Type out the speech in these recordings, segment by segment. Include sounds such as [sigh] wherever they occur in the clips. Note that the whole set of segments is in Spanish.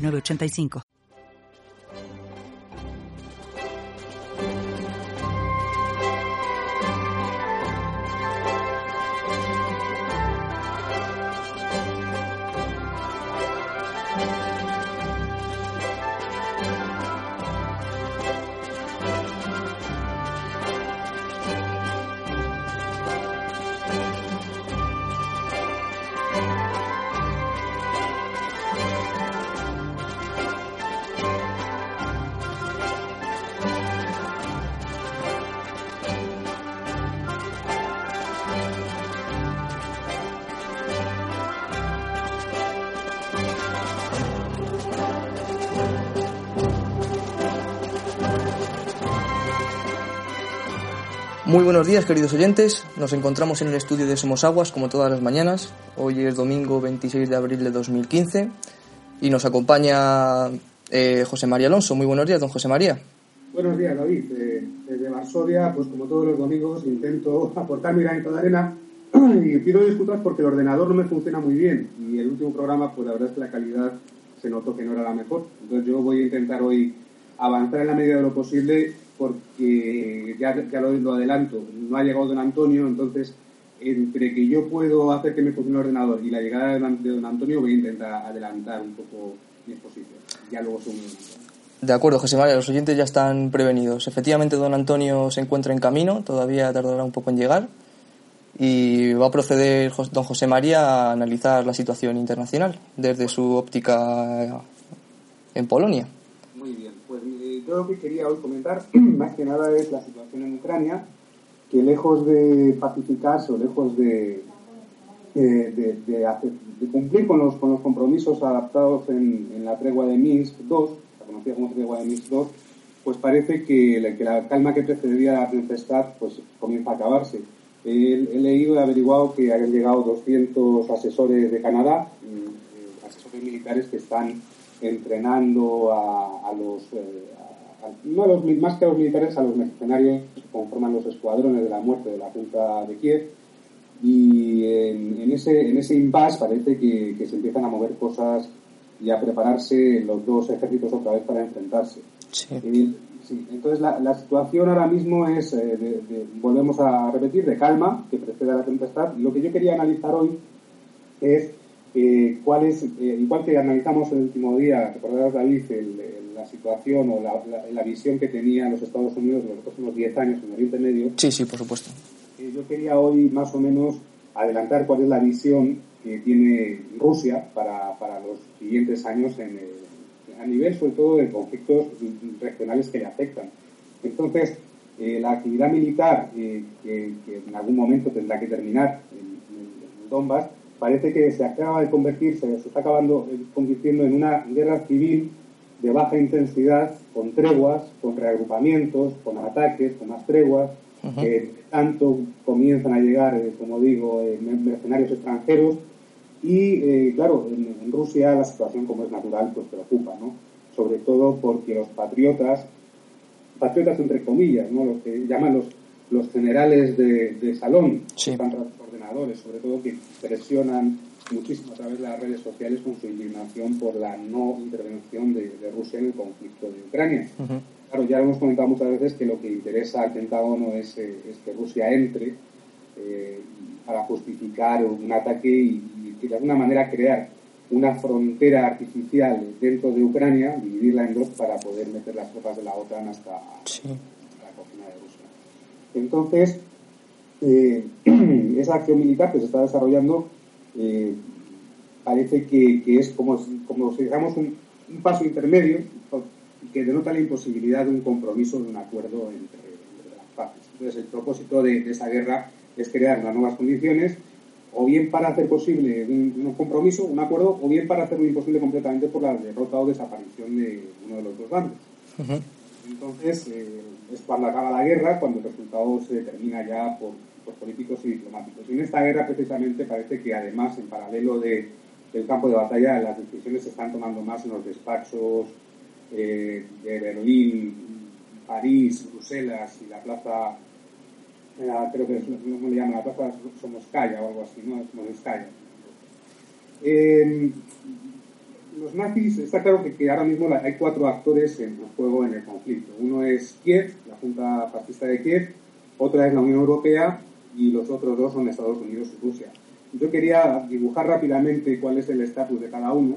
985. Buenos días, queridos oyentes. Nos encontramos en el estudio de Somos Aguas, como todas las mañanas. Hoy es domingo 26 de abril de 2015 y nos acompaña eh, José María Alonso. Muy buenos días, don José María. Buenos días, David. Eh, desde Varsovia, pues como todos los domingos, intento [laughs] aportar mi granito de arena [clears throat] y pido disculpas porque el ordenador no me funciona muy bien y el último programa, pues la verdad es que la calidad se notó que no era la mejor. Entonces yo voy a intentar hoy avanzar en la medida de lo posible porque ya, ya lo, adelanto, no ha llegado don Antonio, entonces entre que yo puedo hacer que me funcione el ordenador y la llegada de don Antonio voy a intentar adelantar un poco mi exposición. Ya luego sumo de acuerdo, José María, los oyentes ya están prevenidos. Efectivamente, don Antonio se encuentra en camino, todavía tardará un poco en llegar, y va a proceder don José María a analizar la situación internacional desde su óptica en Polonia. Yo lo que quería hoy comentar [clears throat] más que nada es la situación en Ucrania, que lejos de pacificarse o lejos de, de, cumplir con los, compromisos adaptados en, la tregua de Minsk II, la conocida como tregua de Minsk II, pues parece que la, calma que precedía a la tempestad pues comienza a acabarse. He, leído y averiguado que han llegado 200 asesores de Canadá, eh, asesores militares que están entrenando a, los, eh, no a los, más que a los militares, a los mercenarios que conforman los escuadrones de la muerte de la Junta de Kiev. Y en, ese, en ese impasse parece que, se empiezan a mover cosas y a prepararse los dos ejércitos otra vez para enfrentarse. entonces la, situación ahora mismo es, eh, volvemos a repetir, de calma, que precede a la tempestad. Lo que yo quería analizar hoy es eh, cuál es, eh, igual que analizamos el último día, recordarás David, la situación o la, visión que tenían los Estados Unidos en los próximos 10 años en Oriente Medio. Sí, sí, por supuesto. Eh, yo quería hoy más o menos adelantar cuál es la visión que tiene Rusia para, para los siguientes años en, a nivel sobre todo de conflictos regionales que le afectan. Entonces, la actividad militar que, en algún momento tendrá que terminar en, en Donbass parece que se acaba de convertirse, se está acabando eh, convirtiendo en una guerra civil de baja intensidad, con treguas, con reagrupamientos, con ataques, con más treguas, que tanto comienzan a llegar, eh, como digo, eh, mercenarios extranjeros. Y claro, en, Rusia la situación, como es natural, pues preocupa, ¿no? Sobre todo porque los patriotas, patriotas entre comillas, ¿no? Los que llaman los, los generales de, salón, están sobre todo que presionan muchísimo a través de las redes sociales con su indignación por la no intervención de, Rusia en el conflicto de Ucrania. Claro, ya hemos comentado muchas veces que lo que interesa al Pentágono es, eh, que Rusia entre eh, para justificar un ataque y, de alguna manera crear una frontera artificial dentro de Ucrania, dividirla en dos para poder meter las tropas de la OTAN hasta, la cocina de Rusia. Entonces, eh, [clears throat] esa acción militar que se está desarrollando eh, parece que, es como, como si dijéramos un, paso intermedio que denota la imposibilidad de un compromiso, de un acuerdo entre, las partes. Entonces, el propósito de, esa guerra es crear unas nuevas condiciones o bien para hacer posible un, compromiso, un acuerdo, o bien para hacerlo imposible completamente por la derrota o desaparición de uno de los dos bandos. Entonces, eh, es cuando acaba la guerra, cuando el resultado se determina ya por, políticos y diplomáticos. Y en esta guerra, precisamente, parece que además, en paralelo de, del campo de batalla, las decisiones se están tomando más en los despachos eh, de Berlín, París, Bruselas y la plaza creo que es, le llaman la plaza Somoskaya o algo así, ¿no? Somoskaya. Eh, los nazis, está claro que, ahora mismo hay cuatro actores en juego en el conflicto. Uno es Kiev, la Junta Fascista de Kiev, otra es la Unión Europea y los otros dos son Estados Unidos y Rusia. Yo quería dibujar rápidamente cuál es el estatus de cada uno,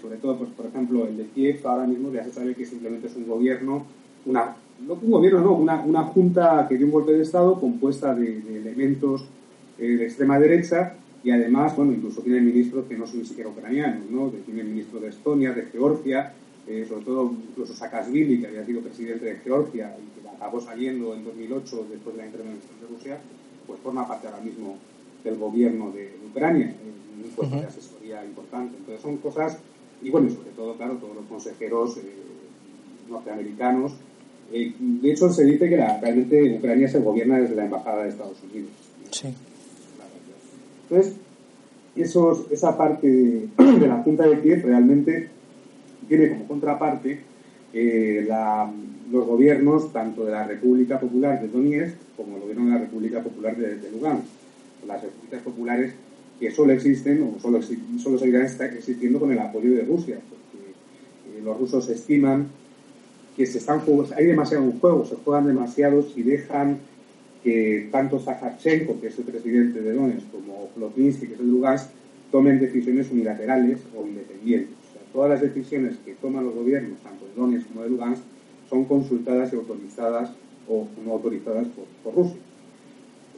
sobre todo, pues, por ejemplo, el de Kiev ahora mismo ya se sabe que simplemente es un gobierno, una no un gobierno, no, una, junta que dio un golpe de Estado compuesta de, elementos eh, de extrema derecha y además, bueno, incluso tiene ministros que no son ni siquiera ucranianos, ¿no? Tiene ministro de Estonia, de Georgia, eh, sobre todo incluso Saakashvili, que había sido presidente de Georgia y que acabó saliendo en 2008 después de la intervención de Rusia, pues forma parte ahora mismo del gobierno de, Ucrania, un puesto de asesoría importante. Entonces son cosas, y bueno, y sobre todo, claro, todos los consejeros eh, norteamericanos eh, de hecho, se dice que realmente Ucrania se gobierna desde la Embajada de Estados Unidos. Sí. Entonces, esos, esa parte de, la Junta de Kiev realmente tiene como contraparte eh, los gobiernos tanto de la República Popular de Donetsk como el gobierno de la República Popular de, de Lugansk. Las repúblicas populares que solo existen o solo, solo seguirán existiendo con el apoyo de Rusia, porque eh, los rusos estiman que se están hay demasiado juego, se juegan demasiados y dejan que tanto Zakharchenko, que es el presidente de Donetsk, como Plotninsky, que es el Lugansk, tomen decisiones unilaterales o independientes. O sea, todas las decisiones que toman los gobiernos, tanto de Donetsk como de Lugansk, son consultadas y autorizadas o no autorizadas por, Rusia.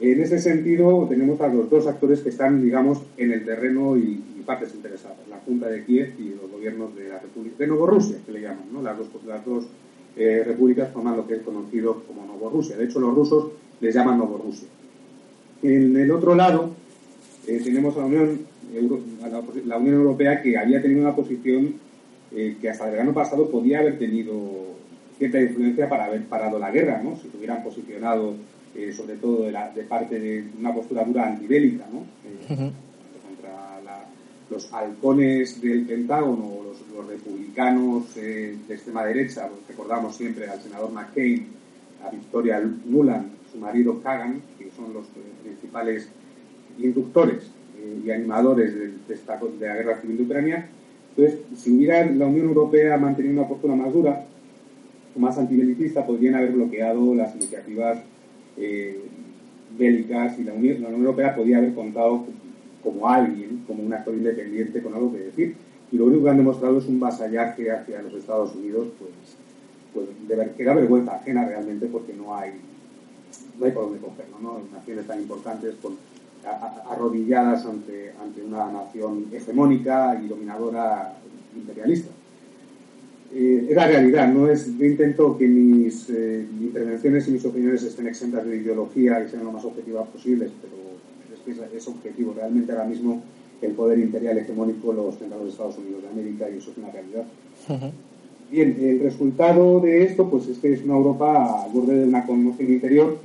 En ese sentido, tenemos a los dos actores que están, digamos, en el terreno y, partes interesadas, la Junta de Kiev y los gobiernos de la República de Novorrusia, que le llaman, ¿no? las, dos, las eh, repúblicas forman lo que es conocido como Novorrusia. De hecho, los rusos les llaman Novorrusia. En el otro lado eh, tenemos a la Unión, Unión Europea que había tenido una posición eh, que hasta el verano pasado podía haber tenido cierta influencia para haber parado la guerra, ¿no? si se hubieran posicionado sobre todo de, la, de, parte de una postura dura antibélica, ¿no? contra los halcones del Pentágono los republicanos eh, de extrema derecha, recordamos siempre al senador McCain, a Victoria Nuland, su marido Kagan, que son los eh, principales inductores eh, y animadores de, de, la guerra civil de Ucrania. Entonces, si hubiera la Unión Europea mantenido una postura más dura, más antibelicista, podrían haber bloqueado las iniciativas bélicas y la Unión, Europea podría haber contado como alguien, como un actor independiente con algo que decir y lo único que han demostrado es un vasallaje hacia los Estados Unidos, pues, pues de, que da vergüenza ajena realmente porque no hay, no hay por dónde cogerlo, ¿no? Naciones tan importantes arrodilladas ante, ante una nación hegemónica y dominadora imperialista. Eh, es la realidad, no es, yo intento que mis eh, intervenciones y mis opiniones estén exentas de ideología y sean lo más objetivas posibles, pero es que es, objetivo. Realmente ahora mismo el poder imperial hegemónico lo ostenta los Estados Unidos de América y eso es una realidad. Bien, el resultado de esto pues es que es una Europa al borde de una conmoción interior,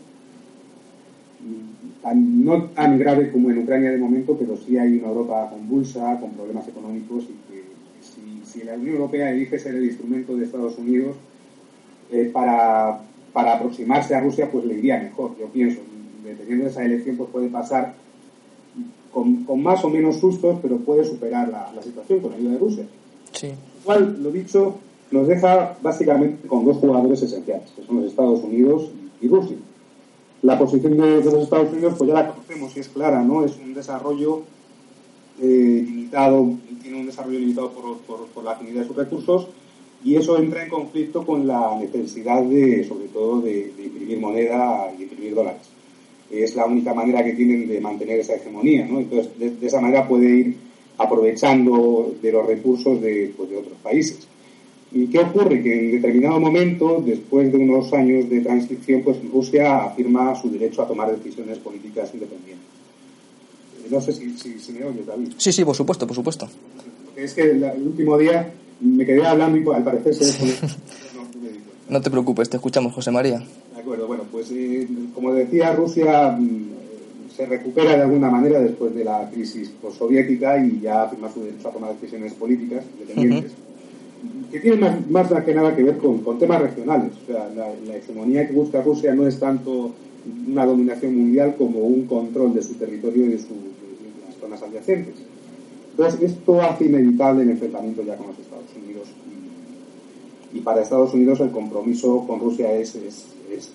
no tan grave como en Ucrania de momento, pero sí hay una Europa convulsa, con problemas económicos y si, la Unión Europea elige ser el instrumento de Estados Unidos eh, para, para aproximarse a Rusia, pues le iría mejor, yo pienso. Dependiendo de esa elección, pues puede pasar con, más o menos sustos, pero puede superar la, situación con ayuda de Rusia. Sí. cual, lo dicho, nos deja básicamente con dos jugadores esenciales, que son los Estados Unidos y Rusia. La posición de, los Estados Unidos, pues ya la conocemos y es clara, ¿no? Es un desarrollo eh, limitado, tiene un desarrollo limitado por, la afinidad de sus recursos y eso entra en conflicto con la necesidad de, sobre todo, de, imprimir moneda y imprimir dólares es la única manera que tienen de mantener esa hegemonía. Entonces, de, esa manera puede ir aprovechando de los recursos de, pues, de otros países. ¿Y qué ocurre? Que en determinado momento, después de unos años de transición, pues Rusia afirma su derecho a tomar decisiones políticas independientes. No sé si, si, me oyes, David. Sí, sí, por supuesto, por supuesto. Es que el, último día me quedé hablando y al parecer se... [laughs] no, te preocupes, te escuchamos, José María. De acuerdo, bueno, pues eh, como decía, Rusia mm, se recupera de alguna manera después de la crisis postsoviética y ya afirma su derecho a tomar decisiones políticas independientes que tiene más, más, que nada que ver con, con temas regionales. O sea, la, hegemonía que busca Rusia no es tanto una dominación mundial como un control de su territorio y de, las zonas adyacentes. Entonces, esto hace inevitable el enfrentamiento ya con los Estados Unidos. Y, para Estados Unidos el compromiso con Rusia es,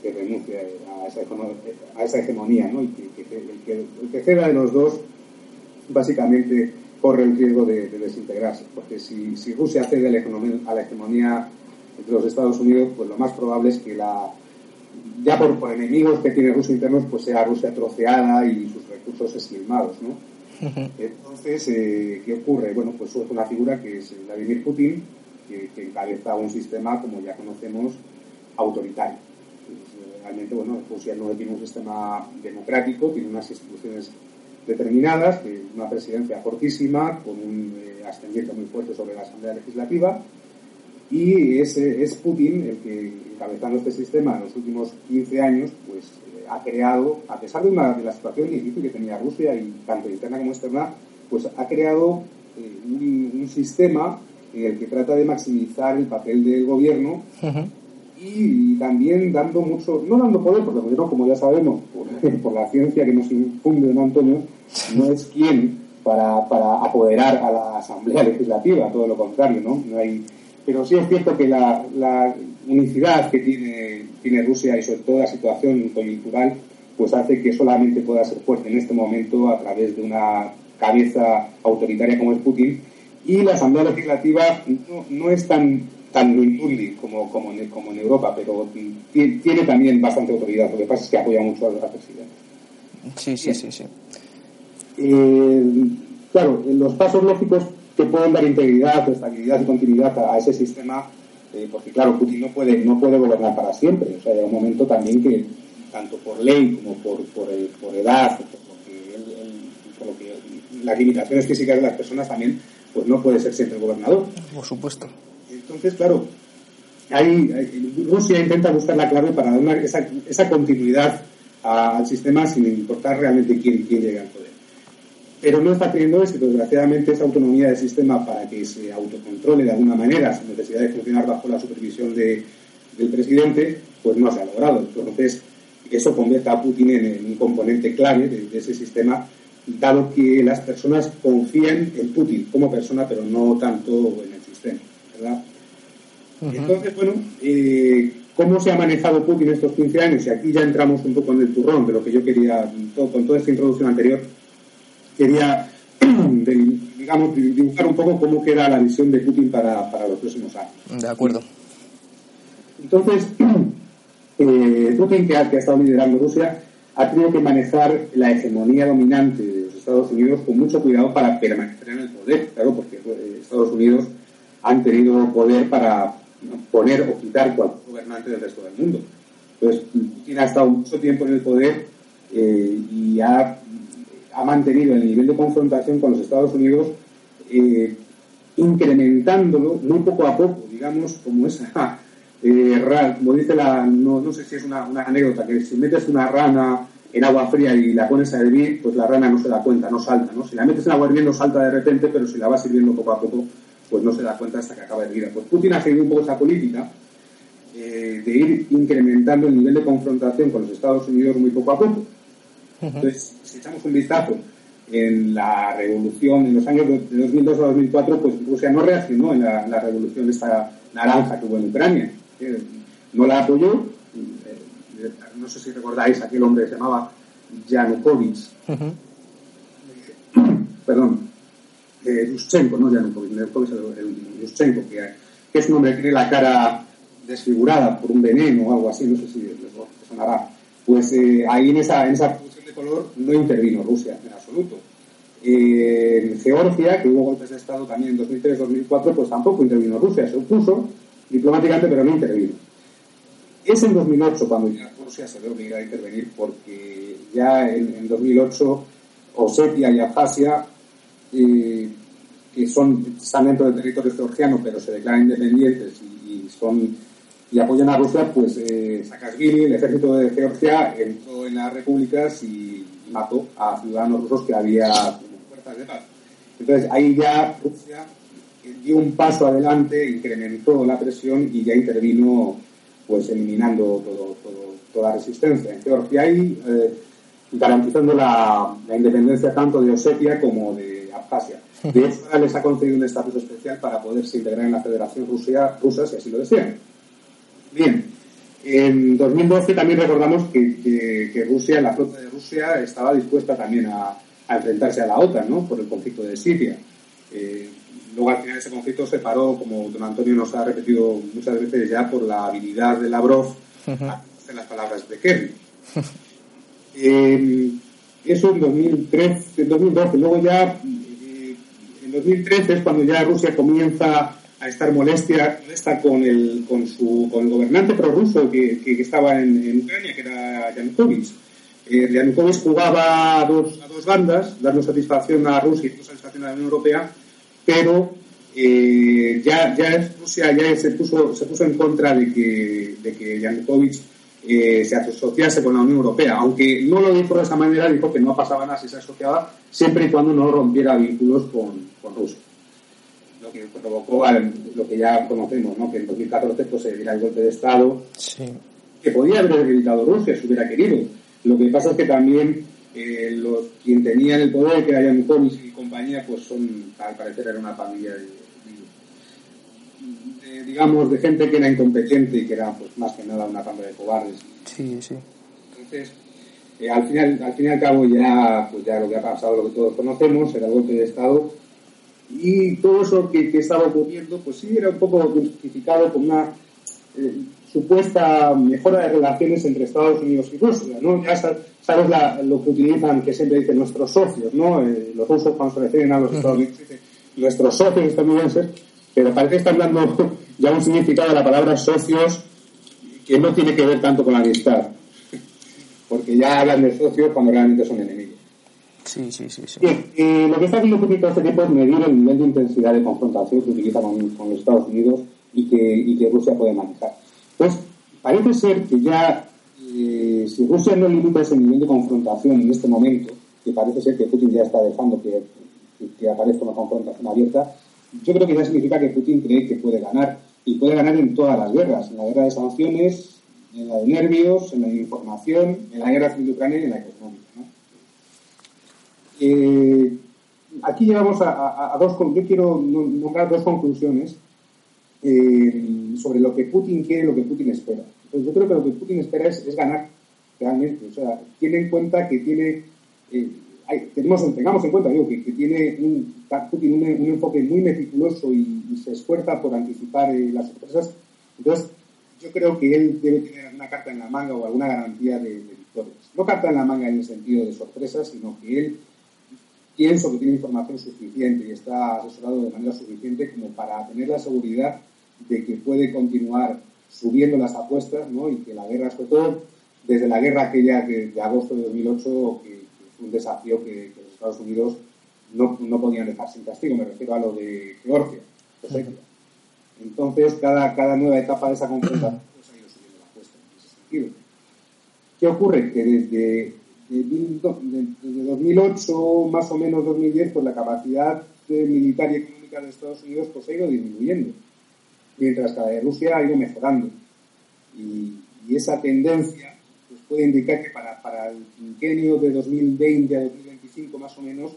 que renuncie a esa, a hegemonía, ¿no? Y que, el que ceda de los dos, básicamente, corre el riesgo de, desintegrarse, porque si, si Rusia cede a la, hegemonía, de los Estados Unidos, pues lo más probable es que la ya por, por enemigos que tiene Rusia internos, pues sea Rusia troceada y sus recursos esquilmados, ¿no? Entonces, eh, ¿qué ocurre? Bueno, pues surge una figura que es Vladimir Putin, que, encabeza un sistema, como ya conocemos, autoritario. realmente, bueno, Rusia no tiene un sistema democrático, tiene unas instituciones determinadas, una presidencia fortísima, con un eh, ascendiente muy fuerte sobre la Asamblea Legislativa, y es, es Putin el que, encabezando este sistema en los últimos 15 años, pues eh, ha creado, a pesar de, una, de la situación difícil que tenía Rusia, y tanto interna como externa, pues ha creado eh, un, sistema en el que trata de maximizar el papel del gobierno y también dando mucho, no dando poder, porque el gobierno, como ya sabemos, [laughs] por, la ciencia que nos infunde don Antonio, no es quien para, para, apoderar a la Asamblea Legislativa, todo lo contrario, ¿no? no hay, pero sí es cierto que la, la unicidad que tiene, tiene Rusia y sobre todo la situación coyuntural, pues hace que solamente pueda ser fuerte en este momento a través de una cabeza autoritaria como es Putin y la Asamblea Legislativa no, no es tan tan Lundi como, como, en, como en Europa, pero tiene también bastante autoridad. Lo que pasa es que apoya mucho a la presidenta. Sí, sí, sí, sí. Eh, claro, los pasos lógicos que pueden dar integridad, estabilidad y continuidad a, ese sistema, eh, porque claro, Putin no puede, no puede gobernar para siempre. O sea, hay un momento también que, tanto por ley como por, por, por edad, por, por lo que, las limitaciones físicas de las personas también, pues no puede ser siempre gobernador. Por supuesto. Entonces, claro, Rusia intenta buscar la clave para dar esa, esa, continuidad al sistema sin importar realmente quién, quién llegue al poder. Pero no está teniendo éxito. Desgraciadamente, esa autonomía del sistema para que se autocontrole de alguna manera, sin necesidad de funcionar bajo la supervisión de, del presidente, pues no se ha logrado. Entonces, eso convierte a Putin en, un componente clave de, ese sistema, dado que las personas confían en Putin como persona, pero no tanto en el sistema. ¿verdad? Entonces, bueno, eh, ¿cómo se ha manejado Putin estos 15 años? Y aquí ya entramos un poco en el turrón de lo que yo quería, con toda esta introducción anterior, quería, [clears throat] digamos, dibujar un poco cómo queda la visión de Putin para, para los próximos años. De acuerdo. Entonces, [clears throat] eh, Putin, que ha, que ha estado liderando Rusia, ha tenido que manejar la hegemonía dominante de los Estados Unidos con mucho cuidado para permanecer en el poder, claro, porque eh, Estados Unidos han tenido poder para poner o quitar cualquier gobernante del resto del mundo. Entonces, Putin ha estado mucho tiempo en el poder eh, y ha, ha, mantenido el nivel de confrontación con los Estados Unidos eh, incrementándolo muy poco a poco, digamos, como esa, [laughs] eh, como dice la, no, no sé si es una, una, anécdota, que si metes una rana en agua fría y la pones a hervir, pues la rana no se da cuenta, no salta, ¿no? Si la metes en agua hirviendo salta de repente, pero si la vas sirviendo poco a poco, pues no se da cuenta hasta que acaba de vida. Pues Putin ha seguido un poco esa política eh, de ir incrementando el nivel de confrontación con los Estados Unidos muy poco a poco. Entonces, si echamos un vistazo en la revolución, en los años de 2002 a 2004, pues Rusia no reaccionó en la, revolución de esta naranja que hubo en Ucrania. Eh, no la apoyó. Eh, no sé si recordáis, aquel hombre se llamaba Yanukovych. Perdón, eh, Yushchenko, no Yanukovych, Yanukovych el, el Yushchenko, que, que, es un hombre que tiene la cara desfigurada por un veneno o algo así, no sé si les sonará. Pues eh, ahí en esa, en esa función de color no intervino Rusia en absoluto. En Georgia, que hubo golpes de Estado también en 2003-2004, pues tampoco intervino Rusia, se opuso diplomáticamente, pero no intervino. Es en 2008 cuando ya Rusia se ve obligada a intervenir porque ya en, en 2008 Osetia y Abjasia, eh, que son, están dentro del territorio georgiano, pero se declaran independientes y, son y apoyan a Rusia, pues eh, Saakashvili, el ejército de Georgia, entró en las repúblicas y mató a ciudadanos rusos que había como fuerzas de paz. Entonces ahí ya Rusia dio un paso adelante, incrementó la presión y ya intervino pues eliminando todo, toda resistencia en Georgia y eh, garantizando la, independencia tanto de Osetia como de Abjasia. De hecho, les ha concedido un estatus especial para poderse integrar en la Federación Rusia, rusa si así lo desean. Bien, en 2012 también recordamos que, que, Rusia, la flota de Rusia, estaba dispuesta también a, enfrentarse a la OTAN, ¿no? Por el conflicto de Siria. Eh, luego al final ese conflicto se paró, como don Antonio nos ha repetido muchas veces ya, por la habilidad de Lavrov en las palabras de Kerry. [laughs] Eh, eso en 2013, en 2012. Luego ya, eh, en 2013 es cuando ya Rusia comienza a estar molestia, molesta con el, con su, con el gobernante prorruso que, que, estaba en, Ucrania, que era Yanukovych. Eh, Yanukovych jugaba a dos, a dos bandas, dando satisfacción a Rusia y satisfacción a la Unión Europea, pero eh, ya, ya Rusia ya se puso, se puso en contra de que, de que Yanukovych eh, se asociase con la Unión Europea. Aunque no lo dijo de esa manera, dijo que no pasaba nada si se asociaba, siempre y cuando no rompiera vínculos con, con Rusia. Lo que provocó lo que ya conocemos, ¿no? que en 2014 pues, se diera el golpe de Estado, que podía haber debilitado Rusia si hubiera querido. Lo que pasa es que también eh, los quien tenían el poder, que era Yanukovych y compañía, pues son, al parecer, era una familia de digamos, de gente que era incompetente y que era, pues, más que nada una banda de cobardes. Sí, sí. Entonces, eh, al, final, al fin y al cabo, ya, pues ya lo que ha pasado, lo que todos conocemos, era el golpe de Estado. Y todo eso que, estaba ocurriendo, pues sí, era un poco justificado con una eh, supuesta mejora de relaciones entre Estados Unidos y Rusia, ¿no? Ya sabes lo que utilizan, que siempre dicen nuestros socios, ¿no? Eh, los rusos cuando se refieren a los Estados Unidos dicen nuestros socios estadounidenses, pero parece que están dando [laughs] ya un significado de la palabra socios que no tiene que ver tanto con la amistad, porque ya hablan de socios cuando realmente son enemigos. Sí, sí, sí. sí. Eh, lo que está haciendo Putin todo este tiempo es medir el nivel de intensidad de confrontación que utiliza con, los Estados Unidos y que, que, Rusia puede manejar. Pues parece ser que ya, eh, si Rusia no limita ese nivel de confrontación en este momento, que parece ser que Putin ya está dejando que, que aparezca una confrontación abierta, yo creo que ya significa que Putin cree que puede ganar y puede ganar en todas las guerras, en la guerra de sanciones, en la de nervios, en la de información, en la guerra civil ucrania y en la económica. Eh, aquí llegamos a, dos, yo quiero nombrar dos conclusiones eh, sobre lo que Putin quiere y lo que Putin espera. Entonces, yo creo que lo que Putin espera es, ganar realmente. O sea, tiene en cuenta que tiene, eh, tenemos, tengamos en cuenta digo, que, que tiene un, Putin un, un, enfoque muy meticuloso y, se esfuerza por anticipar eh, las sorpresas. Entonces, yo creo que él debe tener una carta en la manga o alguna garantía de, victorias. No carta en la manga en el sentido de sorpresas, sino que él pienso que tiene información suficiente y está asesorado de manera suficiente como para tener la seguridad de que puede continuar subiendo las apuestas ¿no? y que la guerra, sobre todo desde la guerra aquella de, agosto de 2008, que, fue un desafío que, que los Estados Unidos no, no podían dejar sin castigo, me refiero a lo de Georgia. Entonces, cada, cada nueva etapa de esa confrontación pues, ha ido subiendo la apuesta en ese sentido. ¿Qué ocurre? Que desde, desde 2008, más o menos 2010, pues la capacidad militar y económica de Estados Unidos pues, ha ido disminuyendo, mientras que la de Rusia ha ido mejorando. Y, esa tendencia pues, puede indicar que para, para el quinquenio de 2020 a 2025, más o menos,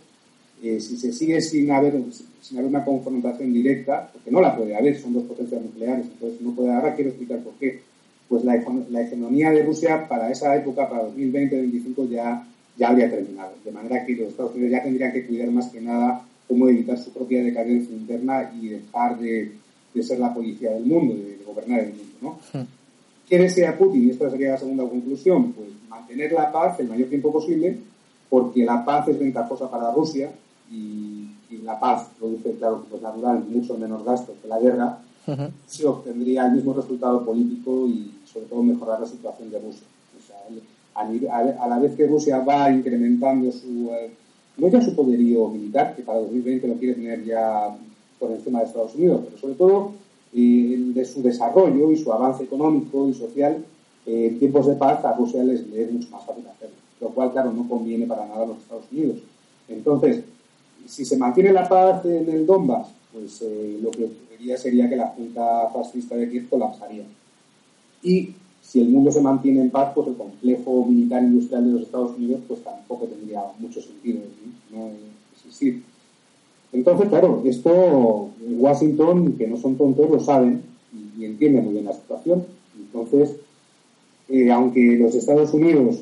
eh, si se sigue sin haber, sin haber una confrontación directa, porque no la puede haber, son dos potencias nucleares, entonces no puede. Ahora quiero explicar por qué. Pues la, la hegemonía de Rusia para esa época, para 2020-2025, ya, ya habría terminado. De manera que los Estados Unidos ya tendrían que cuidar más que nada cómo evitar su propia decadencia interna y dejar de, de ser la policía del mundo, de, gobernar el mundo. ¿no? Hmm. ¿Qué desea Putin? Y esta sería la segunda conclusión. Pues mantener la paz el mayor tiempo posible, porque la paz es ventajosa para Rusia, y, la paz produce, claro, pues natural, mucho menos gastos que la guerra, se obtendría el mismo resultado político y sobre todo mejorar la situación de Rusia. O sea, a, la vez que Rusia va incrementando su, eh, no ya su poderío militar, que para 2020 lo quiere tener ya por encima de Estados Unidos, pero sobre todo eh, de su desarrollo y su avance económico y social eh, en tiempos de paz a Rusia les, es mucho más fácil hacerlo, lo cual, claro, no conviene para nada a los Estados Unidos. Entonces, si se mantiene la paz en el Donbass, pues eh, lo que ocurriría sería que la Junta Fascista de Kiev colapsaría. Y si el mundo se mantiene en paz, pues el complejo militar industrial de los Estados Unidos pues tampoco tendría mucho sentido ¿no? existir. Entonces, claro, esto Washington, que no son tontos, lo saben y, entienden muy bien la situación. Entonces, eh, aunque los Estados Unidos,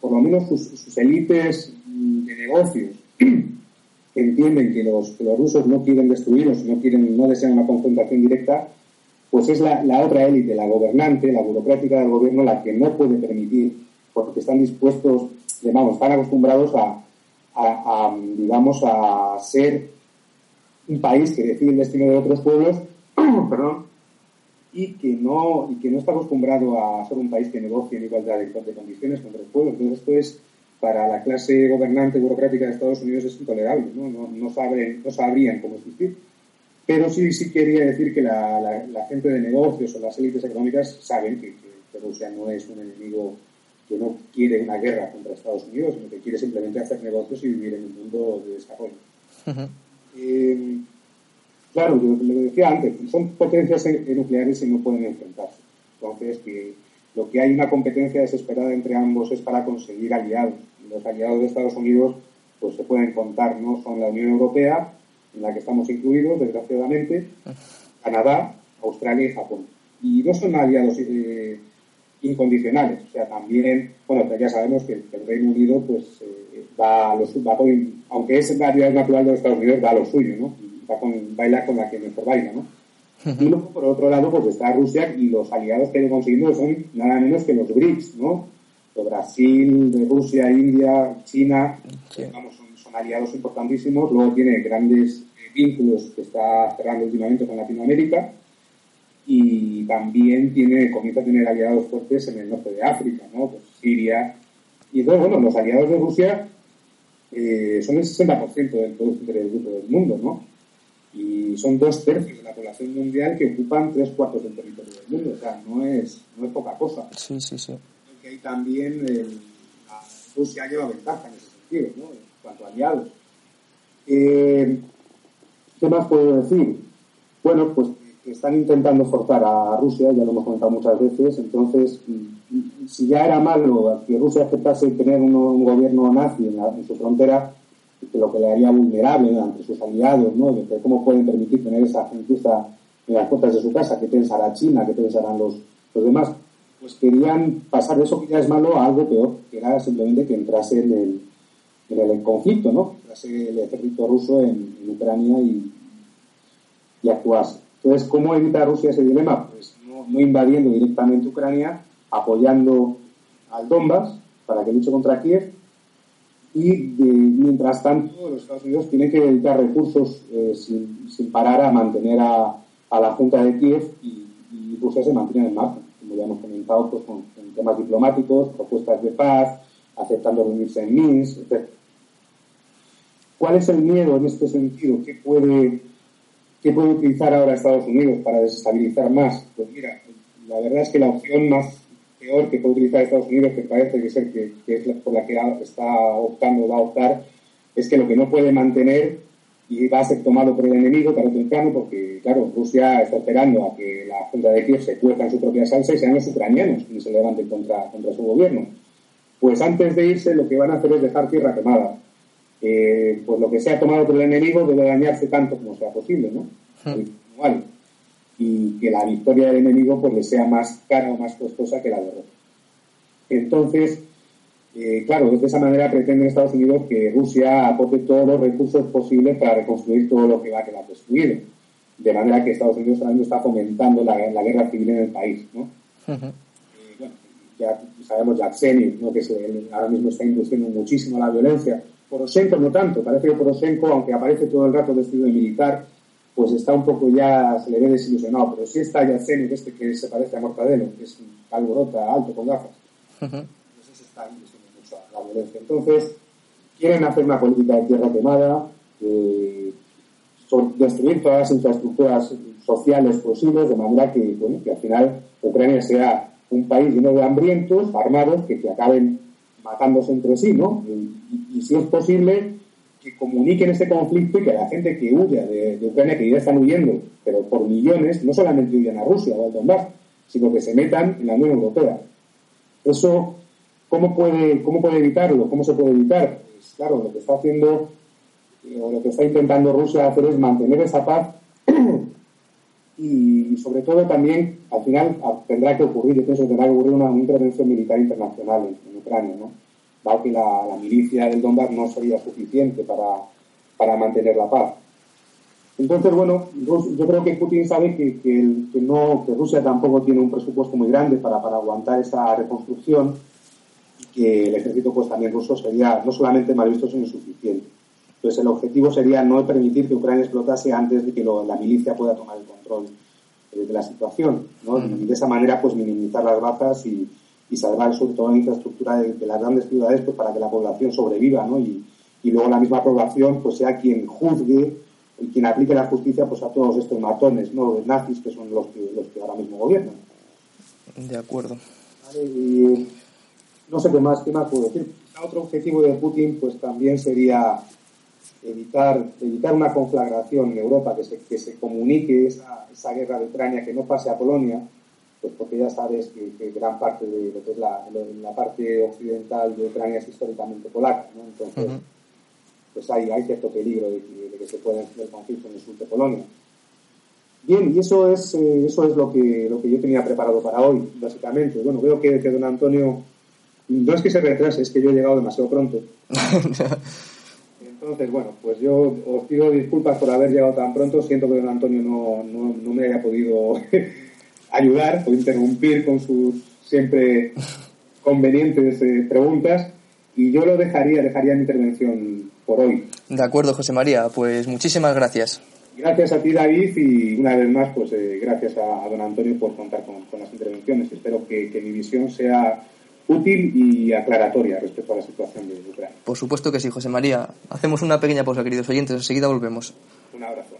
por lo menos sus, élites de negocios, [clears throat] entienden que los, que los rusos no quieren destruirlos, no quieren, no desean una confrontación directa, pues es la, otra élite, la gobernante, la burocrática del gobierno, la que no puede permitir, porque están dispuestos, digamos, están acostumbrados a, digamos, a ser un país que decide el destino de otros pueblos, [clears throat] perdón, y que no y que no está acostumbrado a ser un país que negocie en igualdad de, condiciones con otros pueblos. Entonces esto es para la clase gobernante burocrática de Estados Unidos es intolerable, ¿no? No, no sabrían cómo existir. Pero sí, sí quería decir que la, gente de negocios o las élites económicas saben que, Rusia no es un enemigo que no quiere una guerra contra Estados Unidos, sino que quiere simplemente hacer negocios y vivir en un mundo de desarrollo. Eh, claro, lo que decía antes, son potencias nucleares y no pueden enfrentarse. Entonces, que lo que hay una competencia desesperada entre ambos es para conseguir aliados. Los aliados de Estados Unidos pues se pueden contar, ¿no? Son la Unión Europea, en la que estamos incluidos, desgraciadamente, Canadá, Australia y Japón. Y no son aliados eh, incondicionales, o sea, también, bueno, ya sabemos que el Reino Unido, pues, eh, va a los, va aunque es la realidad natural de los Estados Unidos, va a lo suyo, ¿no? va con, baila con la que mejor baila, ¿no? Y luego, por otro lado, pues está Rusia y los aliados que han conseguido son nada menos que los BRICS, ¿no? Brasil, de Rusia, India, China, vamos, aliados importantísimos, luego tiene grandes eh, vínculos que está cerrando últimamente con Latinoamérica y también tiene, comienza a tener aliados fuertes en el norte de África, ¿no? Pues Siria. Y entonces, bueno, los aliados de Rusia eh, son el 60% del Producto Interior Bruto del mundo, ¿no? Y son dos tercios de la población mundial que ocupan tres cuartos del territorio del mundo. O sea, no es, no es poca cosa. Sí, sí, sí. Porque ahí también Rusia lleva ventaja en ese sentido, ¿no? Cuanto. Eh, ¿Qué más puedo decir? Bueno, pues que están intentando forzar a Rusia, ya lo hemos comentado muchas veces, entonces, mm, si ya era malo que Rusia aceptase tener un, gobierno nazi en, su frontera, que lo que le haría vulnerable ante sus aliados, ¿no? De cómo pueden permitir tener esa gentuza en las puertas de su casa, qué pensará China, qué pensarán los, los demás, pues querían pasar de eso que ya es malo a algo peor, que era simplemente que entrase en el, en el conflicto, ¿no? el ejército ruso en, Ucrania y, y actuase. Entonces, ¿cómo evita Rusia ese dilema? Pues no, invadiendo directamente Ucrania, apoyando al Donbass para que luche contra Kiev y mientras tanto los Estados Unidos tienen que dedicar recursos eh, sin, parar a mantener a, la Junta de Kiev y, Rusia se mantiene en marcha, como ya hemos comentado, pues con, temas diplomáticos, propuestas de paz, aceptando reunirse en Minsk, etc. ¿Cuál es el miedo en este sentido? ¿Qué puede, qué puede utilizar ahora Estados Unidos para desestabilizar más? Pues mira, la verdad es que la opción más peor que puede utilizar Estados Unidos, que parece que, ser que, es por la que está optando o va a optar, es que lo que no puede mantener y va a ser tomado por el enemigo tarde o temprano, porque, claro, Rusia está esperando a que la Junta de Kiev se cueza en su propia salsa y sean los ucranianos quienes se levanten contra, contra su gobierno. Pues antes de irse, lo que van a hacer es dejar tierra quemada eh, pues lo que sea tomado por el enemigo debe dañarse tanto como sea posible, ¿no? Igual. Y que la victoria del enemigo pues le sea más cara o más costosa que la derrota. Entonces, eh, claro, de esa manera pretende Estados Unidos que Rusia aporte todos los recursos posibles para reconstruir todo lo que va a quedar destruido. De manera que Estados Unidos ahora está fomentando la, guerra civil en el país, ¿no? Eh, bueno, ya sabemos Yatsenyuk, ¿no? que ahora mismo está induciendo muchísimo la violencia Poroshenko no tanto, parece que Poroshenko, aunque aparece todo el rato vestido de militar, pues está un poco ya, se le ve desilusionado, pero sí está Yatsenyuk, este que se parece a Mortadelo, que es un alborota alto con gafas. Entonces está mucho a la violencia. Entonces, quieren hacer una política de tierra quemada, eh, destruir todas las infraestructuras sociales posibles, de manera que, que al final Ucrania sea un país lleno de hambrientos, armados, que, que acaben matándose entre sí, ¿no? Y, si es posible, que comuniquen este conflicto y que la gente que huya de, Ucrania, que ya están huyendo, pero por millones, no solamente huyan a Rusia o al Donbass, sino que se metan en la Unión Europea. Eso, ¿cómo puede, cómo puede evitarlo? ¿Cómo se puede evitar? Pues, claro, lo que está haciendo o lo que está intentando Rusia hacer es mantener esa paz [clears throat] y, sobre todo también al final tendrá que ocurrir, yo pienso que tendrá que ocurrir una, intervención militar internacional en, Ucrania, ¿no? Dado que la, milicia del Donbass no sería suficiente para, para mantener la paz. Entonces, bueno, yo creo que Putin sabe que, que, no, que Rusia tampoco tiene un presupuesto muy grande para, para aguantar esa reconstrucción y que el ejército pues también ruso sería no solamente mal visto, sino insuficiente. Entonces, el objetivo sería no permitir que Ucrania explotase antes de que la milicia pueda tomar el control eh, de la situación, ¿no? Y de esa manera, pues minimizar las bajas y, salvar sobre todo la infraestructura de, las grandes ciudades, pues para que la población sobreviva, ¿no? Y, luego la misma población, pues sea quien juzgue y quien aplique la justicia, pues a todos estos matones, ¿no? Los nazis que son los que, los que ahora mismo gobiernan. De acuerdo. no sé qué más, qué más puedo decir. Otro objetivo de Putin, pues también sería evitar, evitar una conflagración en Europa, que se, que se comunique esa, esa guerra de Ucrania, que no pase a Polonia, pues porque ya sabes que, gran parte de lo que es la, la, parte occidental de Ucrania es históricamente polaca, ¿no? Entonces, pues hay, hay cierto peligro de que, se pueda el conflicto en el sur de Polonia. Bien, y eso es, eh, eso es lo que, lo que yo tenía preparado para hoy, básicamente. Bueno, veo que, que don Antonio, no es que se retrase, es que yo he llegado demasiado pronto. [laughs] Entonces, bueno, pues yo os pido disculpas por haber llegado tan pronto. Siento que don Antonio no, no, me haya podido ayudar o interrumpir con sus siempre convenientes eh, preguntas. Y yo lo dejaría, dejaría mi intervención por hoy. De acuerdo, José María. Pues muchísimas gracias. Gracias a ti, David, y una vez más, pues eh, gracias a, don Antonio por contar con, las intervenciones. Espero que, que mi visión sea útil y aclaratoria respecto a la situación de Ucrania. Por supuesto que sí, José María. Hacemos una pequeña pausa, queridos oyentes. Enseguida volvemos. Un abrazo.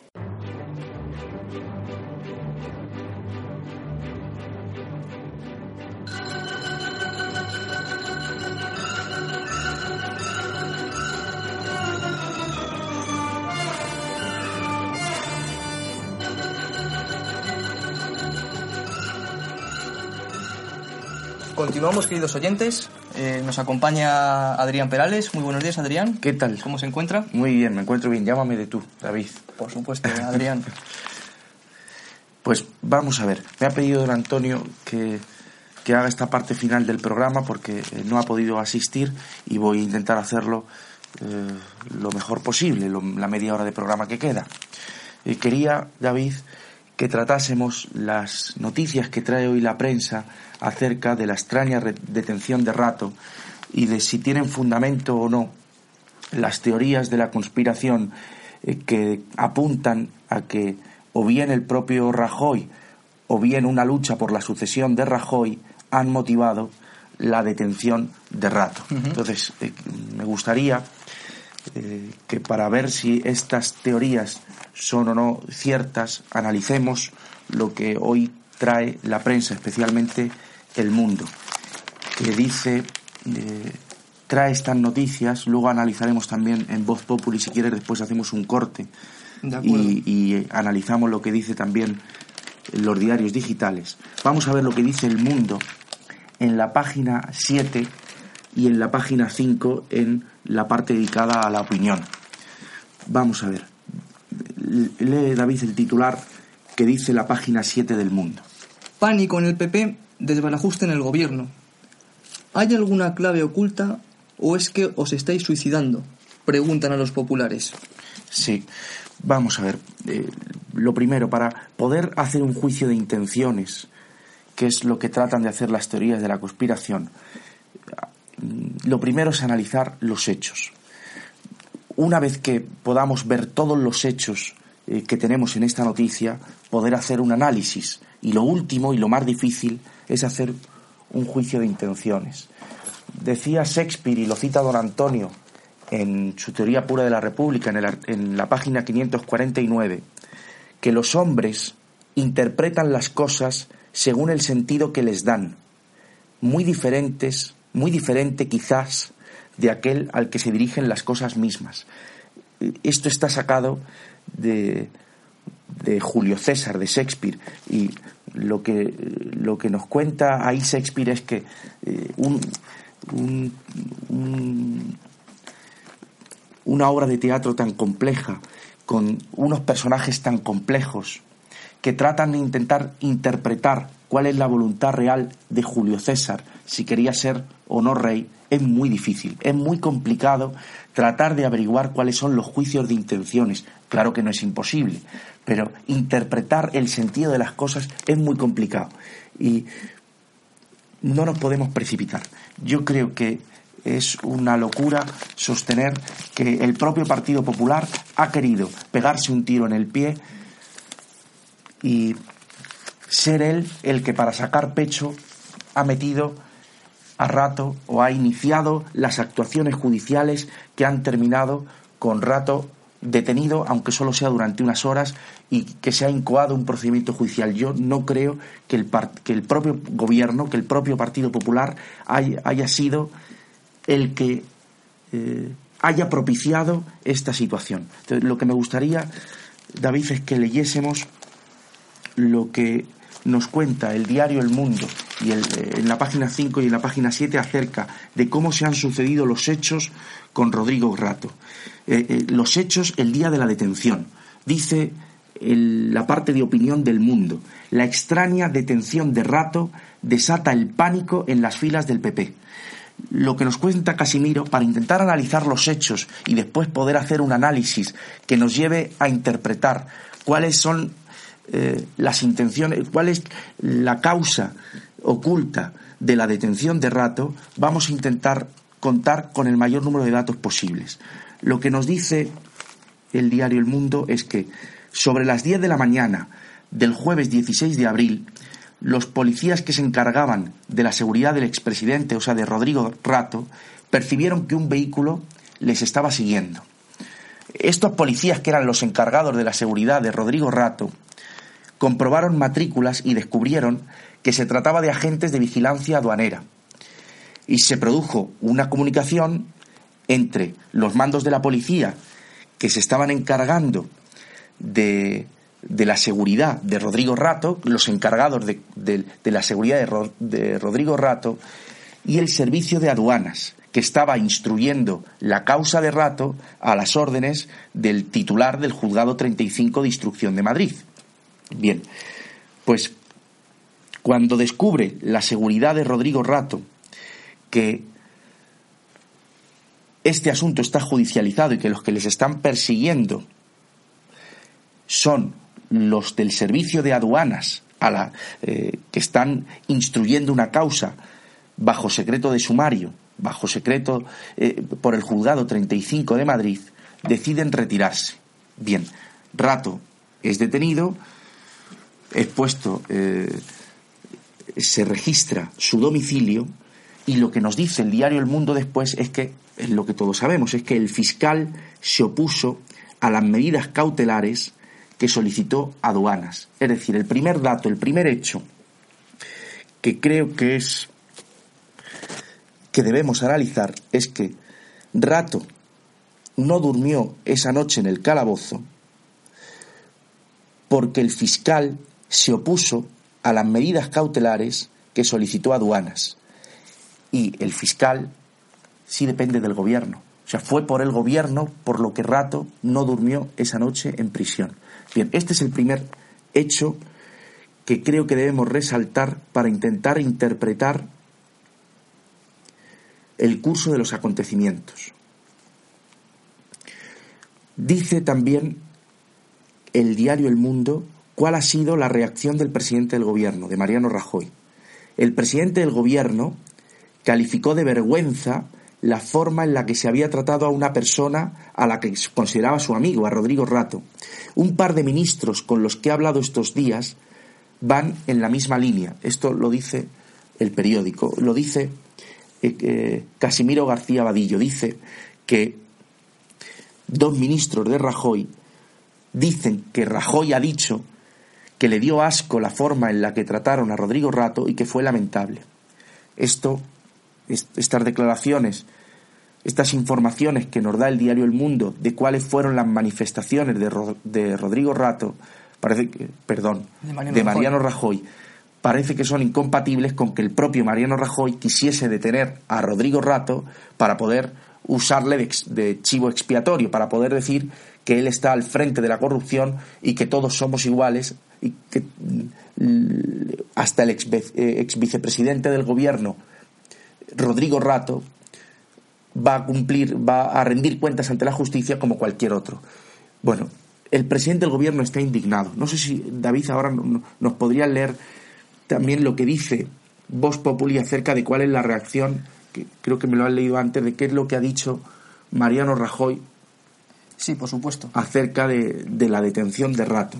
Continuamos, queridos oyentes. Eh, nos acompaña Adrián Perales. Muy buenos días, Adrián. ¿Qué tal? ¿Cómo se encuentra? Muy bien, me encuentro bien. Llámame de tú, David. Por supuesto, Adrián. [laughs] pues vamos a ver. Me ha pedido don Antonio que, haga esta parte final del programa porque eh, no ha podido asistir y voy a intentar hacerlo eh, lo mejor posible, la media hora de programa que queda. quería, David, que tratásemos las noticias que trae hoy la prensa acerca de la extraña detención de Rato y de si tienen fundamento o no las teorías de la conspiración eh, que apuntan a que o bien el propio Rajoy o bien una lucha por la sucesión de Rajoy han motivado la detención de Rato. Entonces, eh, me gustaría eh, que para ver si estas teorías son o no ciertas, analicemos lo que hoy trae la prensa, especialmente El Mundo, que dice, eh, trae estas noticias, luego analizaremos también en Voz Populi, si quieres después hacemos un corte y, y analizamos lo que dice también los diarios digitales. Vamos a ver lo que dice El Mundo en la página 7 y en la página 5 en la parte dedicada a la opinión. Vamos a ver. Lee David el titular que dice la página 7 del mundo. Pánico en el PP, desbarajuste en el gobierno. ¿Hay alguna clave oculta o es que os estáis suicidando? Preguntan a los populares. Sí, vamos a ver. Eh, lo primero, para poder hacer un juicio de intenciones, que es lo que tratan de hacer las teorías de la conspiración, lo primero es analizar los hechos. Una vez que podamos ver todos los hechos eh, que tenemos en esta noticia, poder hacer un análisis. Y lo último y lo más difícil es hacer un juicio de intenciones. Decía Shakespeare, y lo cita don Antonio, en su teoría pura de la República, en, en la página 549, que los hombres interpretan las cosas según el sentido que les dan, muy diferentes, muy diferente quizás de aquel al que se dirigen las cosas mismas. Esto está sacado de, de Julio César, de Shakespeare, y lo que, lo que nos cuenta ahí Shakespeare es que eh, una obra de teatro tan compleja, con unos personajes tan complejos, que tratan de intentar interpretar cuál es la voluntad real de Julio César, si quería ser o no rey, es muy difícil, es muy complicado tratar de averiguar cuáles son los juicios de intenciones. Claro que no es imposible, pero interpretar el sentido de las cosas es muy complicado y no nos podemos precipitar. Yo creo que es una locura sostener que el propio Partido Popular ha querido pegarse un tiro en el pie y ser él el que para sacar pecho ha metido a rato o ha iniciado las actuaciones judiciales que han terminado con rato detenido, aunque solo sea durante unas horas, y que se ha incoado un procedimiento judicial. Yo no creo que el, que el propio gobierno, que el propio Partido Popular haya, sido el que eh, haya propiciado esta situación. Lo que me gustaría, David, es que leyésemos lo que nos cuenta el diario El Mundo y eh, en la página 5 y en la página 7 acerca de cómo se han sucedido los hechos con Rodrigo Rato. Eh, eh, los hechos el día de la detención. Dice la parte de opinión del mundo. La extraña detención de Rato desata el pánico en las filas del PP. Lo que nos cuenta Casimiro, para intentar analizar los hechos y después poder hacer un análisis que nos lleve a interpretar cuáles son eh, las intenciones, cuál es la causa oculta de la detención de Rato, vamos a intentar contar con el mayor número de datos posibles. Lo que nos dice el diario El Mundo es que sobre las 10 de la mañana del jueves 16 de abril, los policías que se encargaban de la seguridad del expresidente, o sea, de Rodrigo Rato, percibieron que un vehículo les estaba siguiendo. Estos policías, que eran los encargados de la seguridad de Rodrigo Rato, comprobaron matrículas y descubrieron que se trataba de agentes de vigilancia aduanera. Y se produjo una comunicación entre los mandos de la policía que se estaban encargando de, la seguridad de Rodrigo Rato, los encargados de, la seguridad de, de Rodrigo Rato, y el servicio de aduanas, que estaba instruyendo la causa de Rato a las órdenes del titular del Juzgado 35 de Instrucción de Madrid. Bien, pues cuando descubre la seguridad de Rodrigo Rato que este asunto está judicializado y que los que les están persiguiendo son los del servicio de aduanas a la, eh, que están instruyendo una causa bajo secreto de sumario, bajo secreto eh, por el juzgado 35 de Madrid, deciden retirarse. Bien, Rato es detenido, expuesto, eh, se registra su domicilio y lo que nos dice el diario El Mundo después es que, es lo que todos sabemos, es que el fiscal se opuso a las medidas cautelares que solicitó aduanas. Es decir, el primer dato, el primer hecho que creo que es que debemos analizar es que Rato no durmió esa noche en el calabozo porque el fiscal se opuso a las medidas cautelares que solicitó aduanas. Y el fiscal sí depende del gobierno. O sea, fue por el gobierno por lo que Rato no durmió esa noche en prisión. Bien, este es el primer hecho que creo que debemos resaltar para intentar interpretar el curso de los acontecimientos. Dice también el diario El Mundo cuál ha sido la reacción del presidente del gobierno, de Mariano Rajoy. El presidente del gobierno calificó de vergüenza la forma en la que se había tratado a una persona a la que consideraba su amigo, a Rodrigo Rato. Un par de ministros con los que he hablado estos días van en la misma línea. Esto lo dice el periódico, lo dice eh, eh, Casimiro García Vadillo. Dice que dos ministros de Rajoy, dicen que Rajoy ha dicho que le dio asco la forma en la que trataron a Rodrigo Rato y que fue lamentable. Esto, estas declaraciones, estas informaciones que nos da el diario El Mundo de cuáles fueron las manifestaciones de, Rodrigo Rato, parece que, perdón, de Mariano, Rajoy, parece que son incompatibles con que el propio Mariano Rajoy quisiese detener a Rodrigo Rato para poder usarle de, chivo expiatorio, para poder decir que él está al frente de la corrupción y que todos somos iguales y que mm, hasta el ex, eh, ex vicepresidente del gobierno, Rodrigo Rato, va a cumplir, va a rendir cuentas ante la justicia como cualquier otro. Bueno, el presidente del gobierno está indignado. No sé si David ahora nos podría leer también lo que dice Vox Populi acerca de cuál es la reacción, que creo que me lo han leído antes, de qué es lo que ha dicho Mariano Rajoy. Sí, por supuesto. Acerca de, la detención de Rato.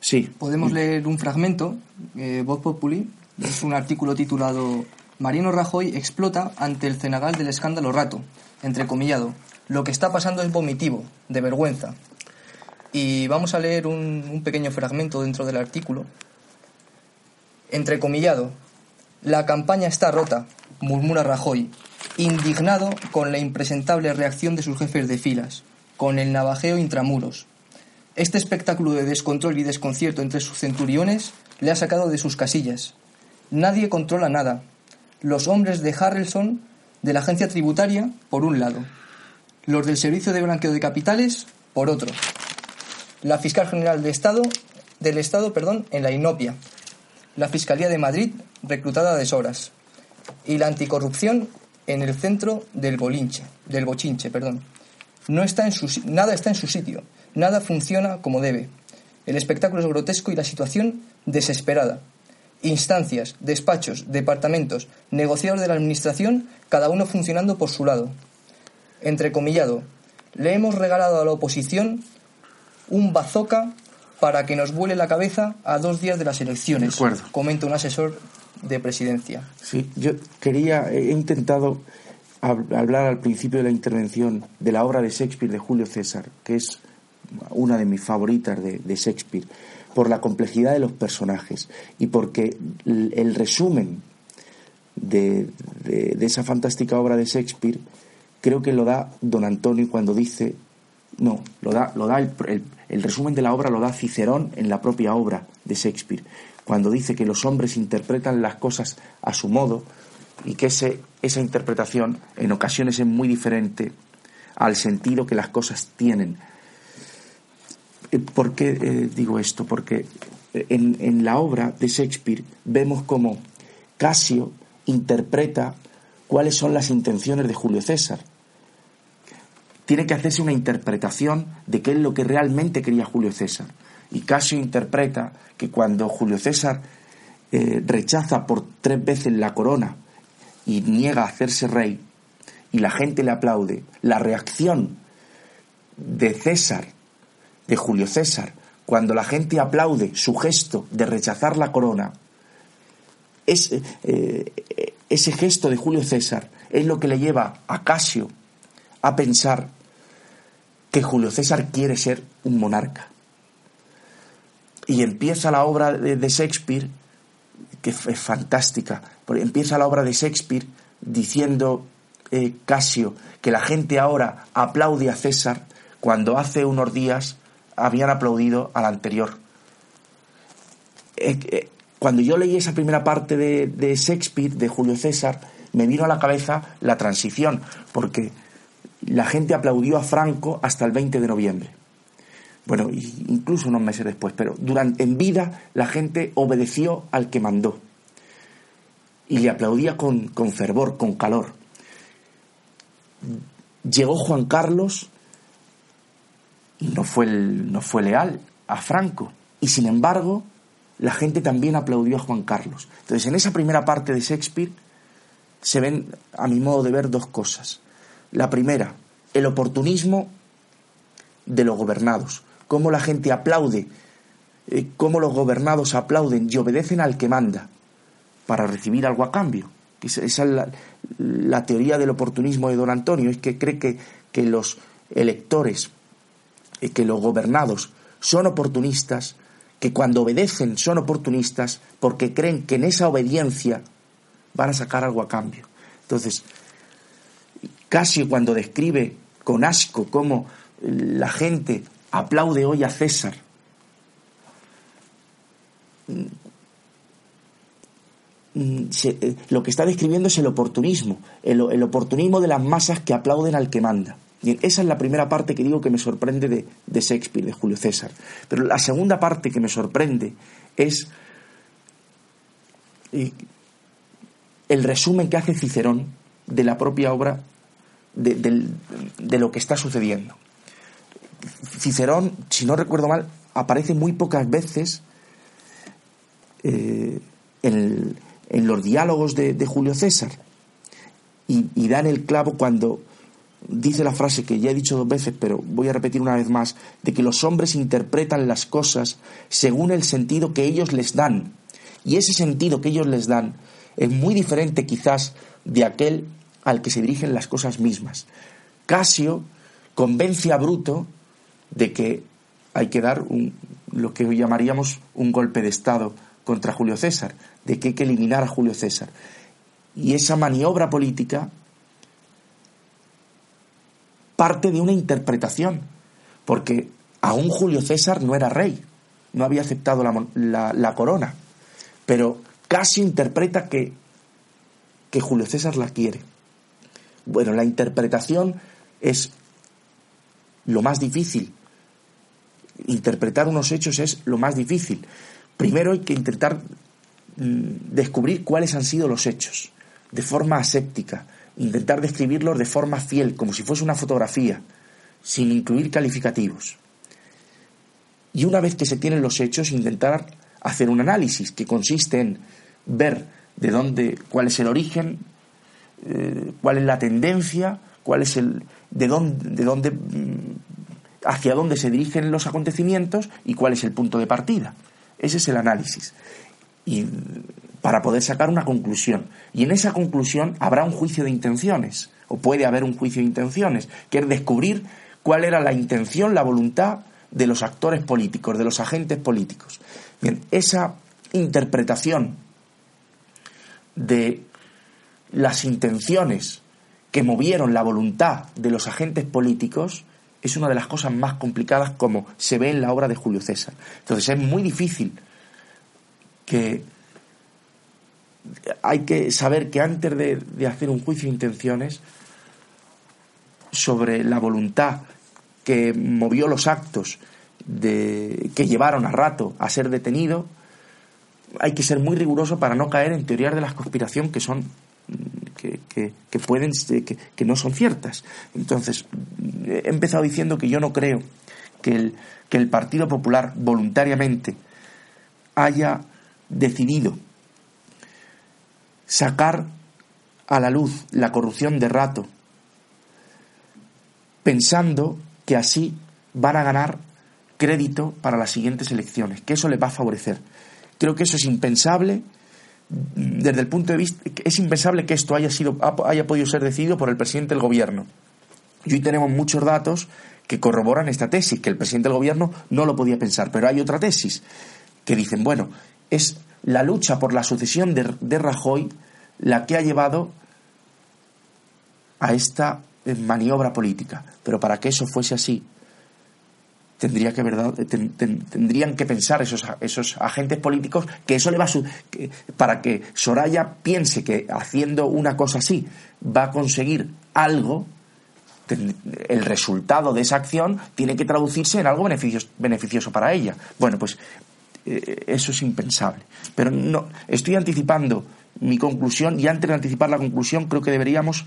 Sí. Podemos leer un fragmento, eh, Vox Populi, es un artículo titulado Mariano Rajoy explota ante el cenagal del escándalo Rato, entrecomillado. Lo que está pasando es vomitivo, de vergüenza. Y vamos a leer un, un pequeño fragmento dentro del artículo. Entrecomillado. La campaña está rota, murmura Rajoy, indignado con la impresentable reacción de sus jefes de filas, con el navajeo intramuros. Este espectáculo de descontrol y desconcierto entre sus centuriones le ha sacado de sus casillas. Nadie controla nada, los hombres de Harrelson de la agencia tributaria por un lado, los del Servicio de Blanqueo de Capitales por otro, la fiscal general de Estado del Estado, perdón, en la inopia, la Fiscalía de Madrid reclutada a deshoras. Y la anticorrupción en el centro del bolinche, del bochinche, perdón. No está en su, nada está en su sitio, nada funciona como debe. El espectáculo es grotesco y la situación desesperada instancias, despachos, departamentos, negociadores de la Administración, cada uno funcionando por su lado. Entrecomillado, le hemos regalado a la oposición un bazooka para que nos vuele la cabeza a dos días de las elecciones, comenta un asesor de presidencia. Sí, yo quería, he intentado hablar al principio de la intervención de la obra de Shakespeare de Julio César, que es una de mis favoritas de, de Shakespeare por la complejidad de los personajes y porque el resumen de, esa fantástica obra de Shakespeare creo que lo da don Antonio cuando dice, no, lo da, lo da el, resumen de la obra lo da Cicerón en la propia obra de Shakespeare, cuando dice que los hombres interpretan las cosas a su modo y que ese, esa interpretación en ocasiones es muy diferente al sentido que las cosas tienen ¿Por qué eh, digo esto? Porque eh, en, la obra de Shakespeare vemos cómo Casio interpreta cuáles son las intenciones de Julio César. Tiene que hacerse una interpretación de qué es lo que realmente quería Julio César. Y Casio interpreta que cuando Julio César rechaza por tres veces la corona y niega a hacerse rey, y la gente le aplaude, la reacción de César de Julio César, cuando la gente aplaude su gesto de rechazar la corona, eh, ese gesto de Julio César es lo que le lleva a Casio a pensar que Julio César quiere ser un monarca. Y empieza la obra de, Shakespeare, que es fantástica, porque empieza la obra de Shakespeare diciendo eh, Casio que la gente ahora aplaude a César cuando hace unos días habían aplaudido al anterior. Eh, eh, cuando yo leí esa primera parte de, Shakespeare, de Julio César, me vino a la cabeza la transición, porque la gente aplaudió a Franco hasta el 20 de noviembre. Bueno, incluso unos meses después, pero durante, en vida la gente obedeció al que mandó y le aplaudía con, con fervor, con calor. Llegó Juan Carlos no fue, no fue leal a Franco. Y sin embargo, la gente también aplaudió a Juan Carlos. Entonces, en esa primera parte de Shakespeare se ven, a mi modo de ver, dos cosas. La primera, el oportunismo de los gobernados. Cómo la gente aplaude, eh, cómo los gobernados aplauden y obedecen al que manda para recibir algo a cambio. Esa es la, teoría del oportunismo de don Antonio, es que cree que, que los electores, que los gobernados son oportunistas, que cuando obedecen son oportunistas porque creen que en esa obediencia van a sacar algo a cambio. Entonces, Casio cuando describe con asco cómo la gente aplaude hoy a César, eh, lo que está describiendo es el oportunismo, el, oportunismo de las masas que aplauden al que manda. Bien, esa es la primera parte que digo que me sorprende de, de Shakespeare, de Julio César. Pero la segunda parte que me sorprende es el resumen que hace Cicerón de la propia obra de, lo que está sucediendo. Cicerón, si no recuerdo mal, aparece muy pocas veces eh, en, los diálogos de, Julio César y, y dan el clavo cuando dice la frase que ya he dicho dos veces, pero voy a repetir una vez más, de que los hombres interpretan las cosas según el sentido que ellos les dan. Y ese sentido que ellos les dan es muy diferente quizás de aquel al que se dirigen las cosas mismas. Casio convence a Bruto de que hay que dar lo que hoy llamaríamos un golpe de Estado contra Julio César, de que hay que eliminar a Julio César. Y esa maniobra política parte de una interpretación, porque aún Julio César no era rey, no había aceptado la, la corona, pero Casio interpreta que, que Julio César la quiere. Bueno, la interpretación es lo más difícil. Interpretar unos hechos es lo más difícil. Primero hay que intentar mm, descubrir cuáles han sido los hechos, de forma aséptica, intentar describirlos de forma fiel, como si fuese una fotografía, sin incluir calificativos. Y una vez que se tienen los hechos, intentar hacer un análisis que consiste en ver de dónde, cuál es el origen, eh, cuál es la tendencia, cuál es el, de dónde, de dónde, mm, hacia dónde se dirigen los acontecimientos y cuál es el punto de partida. Ese es el análisis. Y para poder sacar una conclusión. Y en esa conclusión habrá un juicio de intenciones, o puede haber un juicio de intenciones, que es descubrir cuál era la intención, la voluntad de los actores políticos, de los agentes políticos. Bien, esa interpretación de las intenciones que movieron la voluntad de los agentes políticos es una de las cosas más complicadas como se ve en la obra de Julio César. Entonces es muy difícil que hay que saber que antes de, hacer un juicio de intenciones sobre la voluntad que movió los actos de, que llevaron a rato a ser detenido, hay que ser muy riguroso para no caer en teorías de la conspiración que son que, que, pueden que, que, no son ciertas. Entonces, he empezado diciendo que yo no creo que el, que el Partido Popular voluntariamente haya decidido sacar a la luz la corrupción de rato, pensando que así van a ganar crédito para las siguientes elecciones, que eso les va a favorecer. Creo que eso es impensable desde el punto de vista es impensable que esto haya sido haya podido ser decidido por el presidente del gobierno. Y hoy tenemos muchos datos que corroboran esta tesis, que el presidente del gobierno no lo podía pensar, pero hay otra tesis que dicen, bueno, es la lucha por la sucesión de, de Rajoy la que ha llevado a esta eh, maniobra política. Pero para que eso fuese así, tendría que verdad tendrían que pensar esos, esos agentes políticos que eso le va a para que Soraya piense que haciendo una cosa así va a conseguir algo el resultado de esa acción tiene que traducirse en algo beneficioso, beneficioso para ella bueno pues eh, eso es impensable. Pero no, estoy anticipando mi conclusión y antes de anticipar la conclusión creo que deberíamos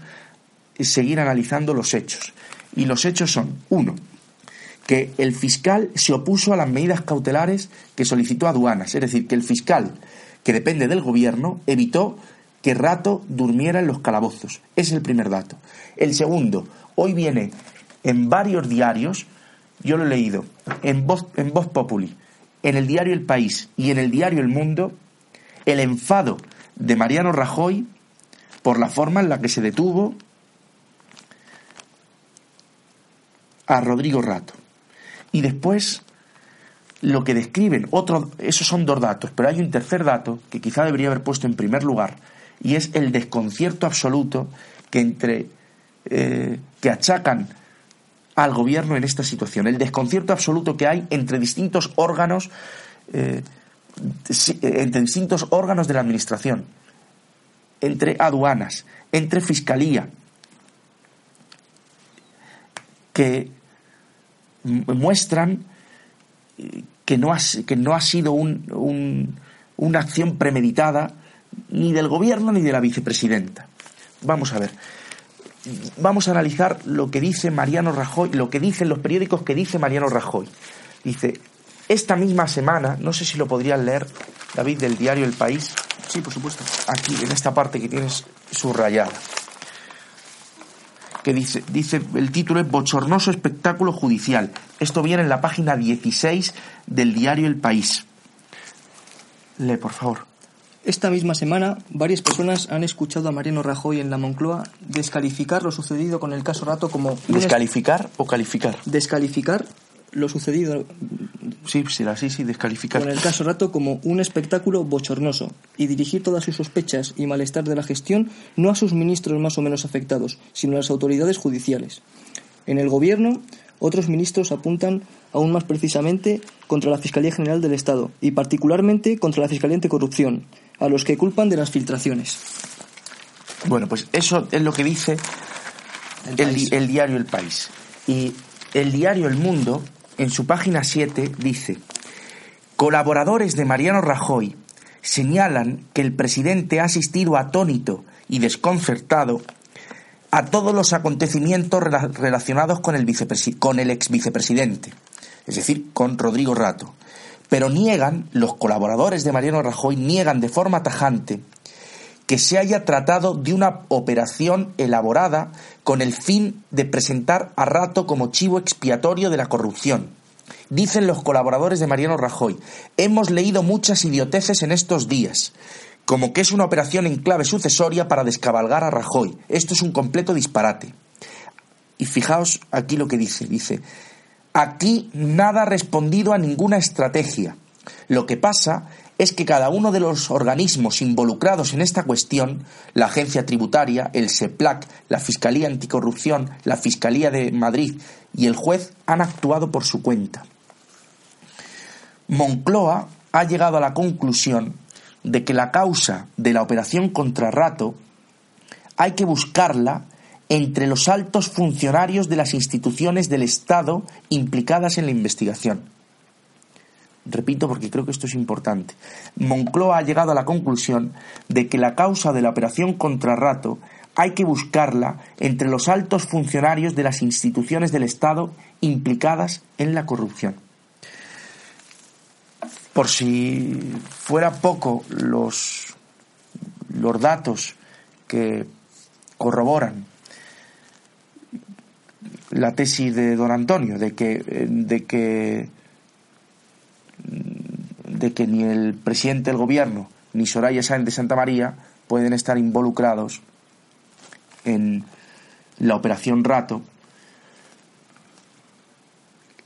seguir analizando los hechos. Y los hechos son, uno, que el fiscal se opuso a las medidas cautelares que solicitó aduanas, es decir, que el fiscal, que depende del gobierno, evitó que Rato durmiera en los calabozos. Es el primer dato. El segundo, hoy viene en varios diarios, yo lo he leído, en Voz, en Voz Populi, en el diario El País y en el diario El Mundo el enfado de Mariano Rajoy por la forma en la que se detuvo a Rodrigo Rato. Y después lo que describen, otro, esos son dos datos, pero hay un tercer dato que quizá debería haber puesto en primer lugar, y es el desconcierto absoluto que entre eh, que achacan al gobierno en esta situación, el desconcierto absoluto que hay entre distintos órganos, eh, entre distintos órganos de la administración, entre aduanas, entre fiscalía, que muestran que no ha, que no ha sido un, una acción premeditada ni del gobierno ni de la vicepresidenta. Vamos a ver. Vamos a analizar lo que dice Mariano Rajoy, lo que dicen los periódicos que dice Mariano Rajoy. Dice, esta misma semana, no sé si lo podrían leer, David, del diario El País. Sí, por supuesto. Aquí, en esta parte que tienes subrayada que dice, dice, el título es Bochornoso espectáculo judicial. Esto viene en la página 16 del diario El País. Lee, por favor. Esta misma semana, varias personas han escuchado a Mariano Rajoy en la Moncloa descalificar lo sucedido con el caso Rato como... ¿Descalificar o calificar? Descalificar lo sucedido sí, sí, sí, descalificar. con el caso Rato como un espectáculo bochornoso y dirigir todas sus sospechas y malestar de la gestión no a sus ministros más o menos afectados, sino a las autoridades judiciales. En el Gobierno, otros ministros apuntan aún más precisamente contra la Fiscalía General del Estado y particularmente contra la Fiscalía Anticorrupción, a los que culpan de las filtraciones. Bueno, pues eso es lo que dice el, el diario El País. Y el diario El Mundo en su página 7 dice, colaboradores de Mariano Rajoy señalan que el presidente ha asistido atónito y desconcertado a todos los acontecimientos relacionados con el, con el ex vicepresidente, es decir, con Rodrigo Rato. Pero niegan, los colaboradores de Mariano Rajoy niegan de forma tajante que se haya tratado de una operación elaborada con el fin de presentar a Rato como chivo expiatorio de la corrupción. Dicen los colaboradores de Mariano Rajoy, hemos leído muchas idioteces en estos días, como que es una operación en clave sucesoria para descabalgar a Rajoy. Esto es un completo disparate. Y fijaos aquí lo que dice, dice, aquí nada ha respondido a ninguna estrategia. Lo que pasa es que cada uno de los organismos involucrados en esta cuestión, la Agencia Tributaria, el SEPLAC, la Fiscalía Anticorrupción, la Fiscalía de Madrid y el juez, han actuado por su cuenta. Moncloa ha llegado a la conclusión de que la causa de la operación contra Rato hay que buscarla entre los altos funcionarios de las instituciones del Estado implicadas en la investigación. Repito porque creo que esto es importante. Moncloa ha llegado a la conclusión de que la causa de la operación contra Rato hay que buscarla entre los altos funcionarios de las instituciones del Estado implicadas en la corrupción. Por si fuera poco los, los datos que corroboran la tesis de don Antonio, de que, de que de que ni el presidente del gobierno ni Soraya Sáenz de Santa María pueden estar involucrados en la operación Rato,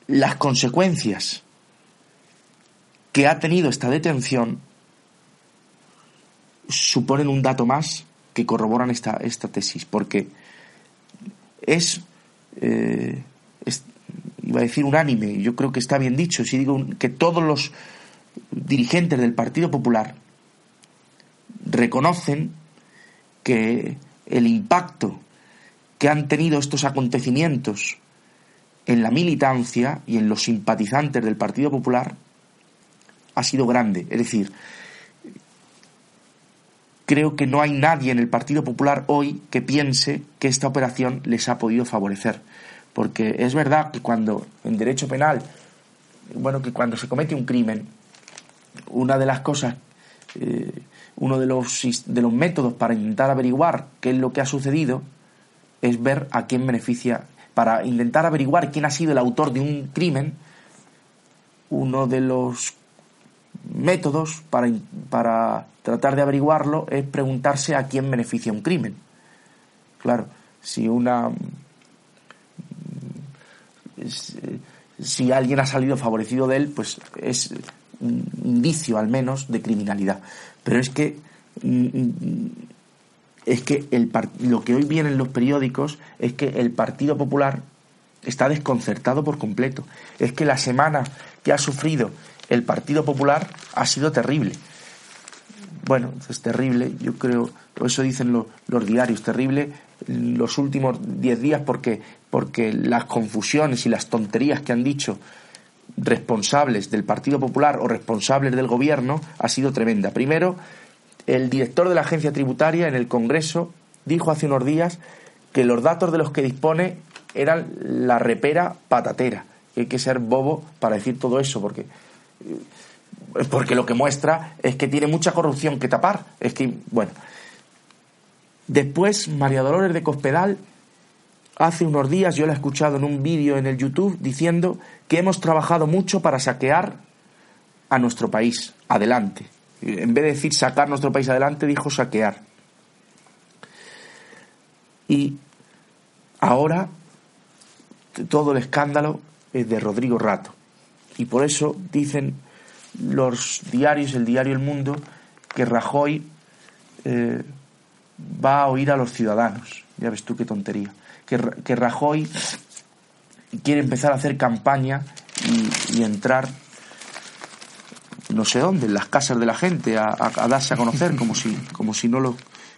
las consecuencias que ha tenido esta detención suponen un dato más que corroboran esta, esta tesis, porque es, eh, iba a decir unánime, yo creo que está bien dicho, si digo que todos los dirigentes del Partido Popular reconocen que el impacto que han tenido estos acontecimientos en la militancia y en los simpatizantes del Partido Popular ha sido grande. Es decir, creo que no hay nadie en el Partido Popular hoy que piense que esta operación les ha podido favorecer. Porque es verdad que cuando en derecho penal, bueno, que cuando se comete un crimen, una de las cosas, eh, uno de los, de los métodos para intentar averiguar qué es lo que ha sucedido es ver a quién beneficia. Para intentar averiguar quién ha sido el autor de un crimen, uno de los métodos para, para tratar de averiguarlo es preguntarse a quién beneficia un crimen. Claro, si una si alguien ha salido favorecido de él, pues es un indicio al menos de criminalidad. Pero es que es que el, lo que hoy viene en los periódicos es que el Partido Popular está desconcertado por completo. Es que la semana que ha sufrido el Partido Popular ha sido terrible. Bueno, es terrible, yo creo, eso dicen los, diarios, terrible los últimos diez días porque, porque las confusiones y las tonterías que han dicho responsables del Partido Popular o responsables del gobierno ha sido tremenda. Primero, el director de la agencia tributaria en el Congreso dijo hace unos días que los datos de los que dispone eran la repera patatera. hay que ser bobo para decir todo eso, porque, eh, porque lo que muestra es que tiene mucha corrupción que tapar. Es que, bueno. Después, María Dolores de Cospedal, hace unos días, yo la he escuchado en un vídeo en el YouTube diciendo que hemos trabajado mucho para saquear a nuestro país. Adelante. En vez de decir sacar nuestro país adelante, dijo saquear. Y ahora todo el escándalo es de Rodrigo Rato. Y por eso dicen los diarios, el diario El Mundo, que Rajoy eh, va a oír a los ciudadanos. Ya ves tú qué tontería. Que, que Rajoy quiere empezar a hacer campaña y, entrar no sé dónde, en las casas de la gente, a, a, darse a conocer como si, como si no lo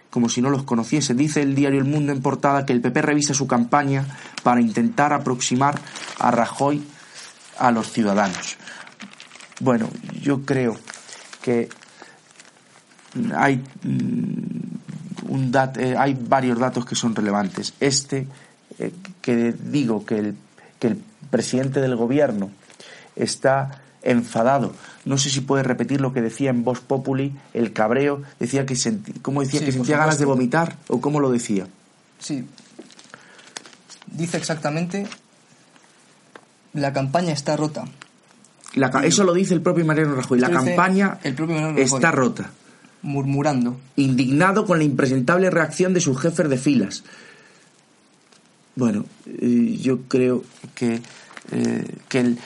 como si no los conociese. Dice el diario El Mundo en portada que el PP revisa su campaña para intentar aproximar a Rajoy a los ciudadanos. Bueno, yo creo que hay, mm, un eh, hay varios datos que son relevantes. Este, eh, que digo que el, que el presidente del gobierno está enfadado. No sé si puede repetir lo que decía en Voz Populi, el cabreo, decía que ¿cómo decía que sentía ganas de vomitar o cómo lo decía. Sí. Dice exactamente la campaña está rota. Eso lo dice el propio Mariano Rajoy. La campaña está rota. Murmurando. Indignado con la impresentable reacción de sus jefes de filas. Bueno, eh, yo creo que, eh, que el,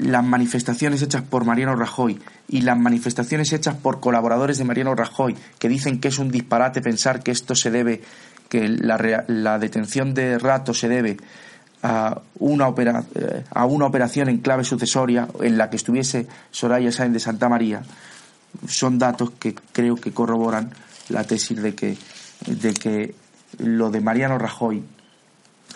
las manifestaciones hechas por Mariano Rajoy y las manifestaciones hechas por colaboradores de Mariano Rajoy que dicen que es un disparate pensar que esto se debe, que la, la detención de Rato se debe a una, eh, a una operación en clave sucesoria en la que estuviese Soraya Sáenz de Santa María, son datos que creo que corroboran la tesis de que, de que lo de Mariano Rajoy,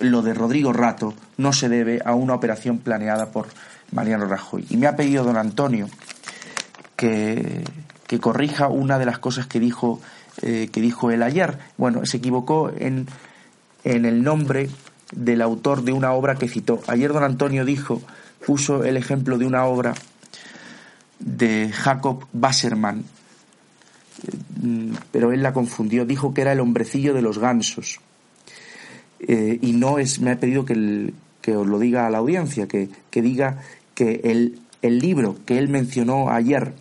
lo de Rodrigo Rato, no se debe a una operación planeada por Mariano Rajoy. Y me ha pedido don Antonio que, corrija una de las cosas que dijo, eh, que dijo él ayer. Bueno, se equivocó en, en el nombre del autor de una obra que citó. Ayer don Antonio dijo, puso el ejemplo de una obra de Jacob Wasserman, mm, pero él la confundió, dijo que era el hombrecillo de los gansos. Eh, y no es, me ha pedido que, que os lo diga a la audiencia, que, que diga que el, el libro que él mencionó ayer,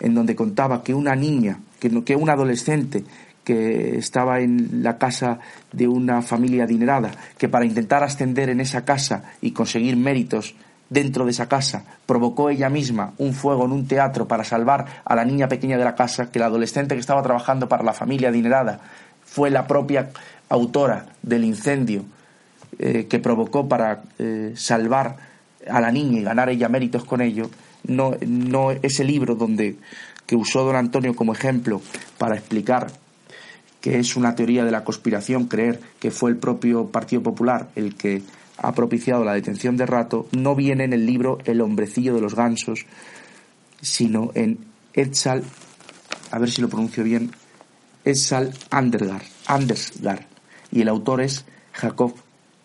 en donde contaba que una niña, que, que un adolescente que estaba en la casa de una familia adinerada, que para intentar ascender en esa casa y conseguir méritos dentro de esa casa, provocó ella misma un fuego en un teatro para salvar a la niña pequeña de la casa, que la adolescente que estaba trabajando para la familia adinerada fue la propia autora del incendio eh, que provocó para eh, salvar a la niña y ganar ella méritos con ello, no, no ese libro donde que usó don Antonio como ejemplo para explicar que es una teoría de la conspiración creer que fue el propio Partido Popular el que ha propiciado la detención de Rato, no viene en el libro El hombrecillo de los gansos, sino en Etzal, a ver si lo pronuncio bien, Etzal Andergar, Andersgar, y el autor es Jacob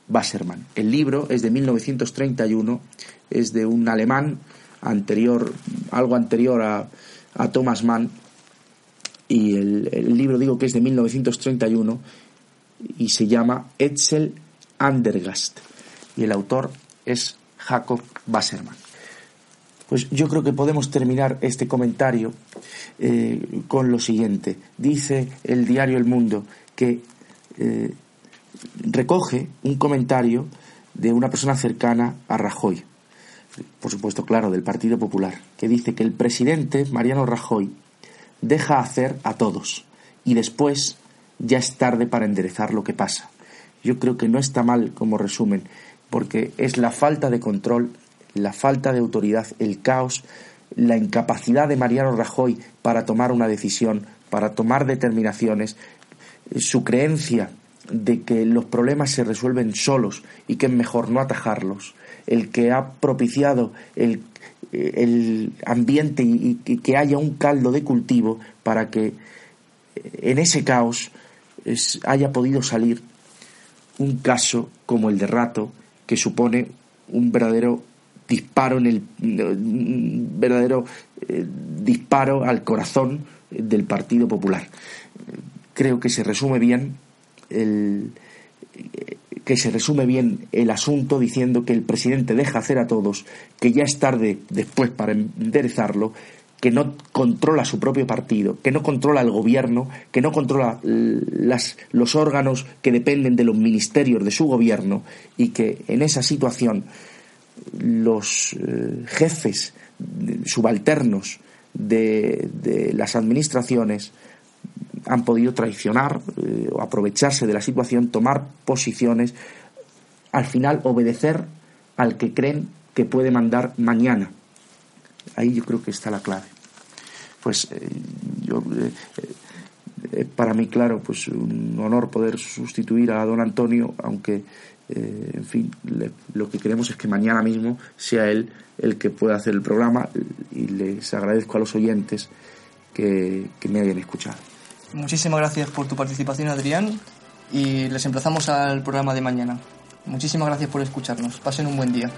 Wasserman. El libro es de 1931, es de un alemán anterior, algo anterior a, Thomas Mann, y el, libro digo que es de 1931 y se llama Etzel Andergast y el autor es Jacob Wasserman. Pues yo creo que podemos terminar este comentario eh, con lo siguiente. Dice el diario El Mundo que eh, recoge un comentario de una persona cercana a Rajoy, por supuesto, claro, del Partido Popular, que dice que el presidente Mariano Rajoy deja hacer a todos y después ya es tarde para enderezar lo que pasa. Yo creo que no está mal como resumen, porque es la falta de control, la falta de autoridad, el caos, la incapacidad de Mariano Rajoy para tomar una decisión, para tomar determinaciones, su creencia de que los problemas se resuelven solos y que es mejor no atajarlos, el que ha propiciado el, ambiente y, que haya un caldo de cultivo para que en ese caos haya podido salir un caso como el de Rato que supone un verdadero disparo en el verdadero eh, disparo al corazón del Partido Popular. Creo que se resume bien el, que se resume bien el asunto diciendo que el presidente deja hacer a todos, que ya es tarde después para enderezarlo, que no controla su propio partido, que no controla el gobierno, que no controla los órganos que dependen de los ministerios de su gobierno y que en esa situación los eh, jefes subalternos de, de las administraciones han podido traicionar eh, o aprovecharse de la situación, tomar posiciones, al final obedecer al que creen que puede mandar mañana. Ahí yo creo que está la clave. Pues eh, yo, eh, para mí, claro, pues un honor poder sustituir a don Antonio, aunque, en fin, lo que queremos es que mañana mismo sea él el que pueda hacer el programa y les agradezco a los oyentes que me hayan escuchado. Muchísimas gracias por tu participación, Adrián, y les emplazamos al programa de mañana. Muchísimas gracias por escucharnos. Pasen un buen día.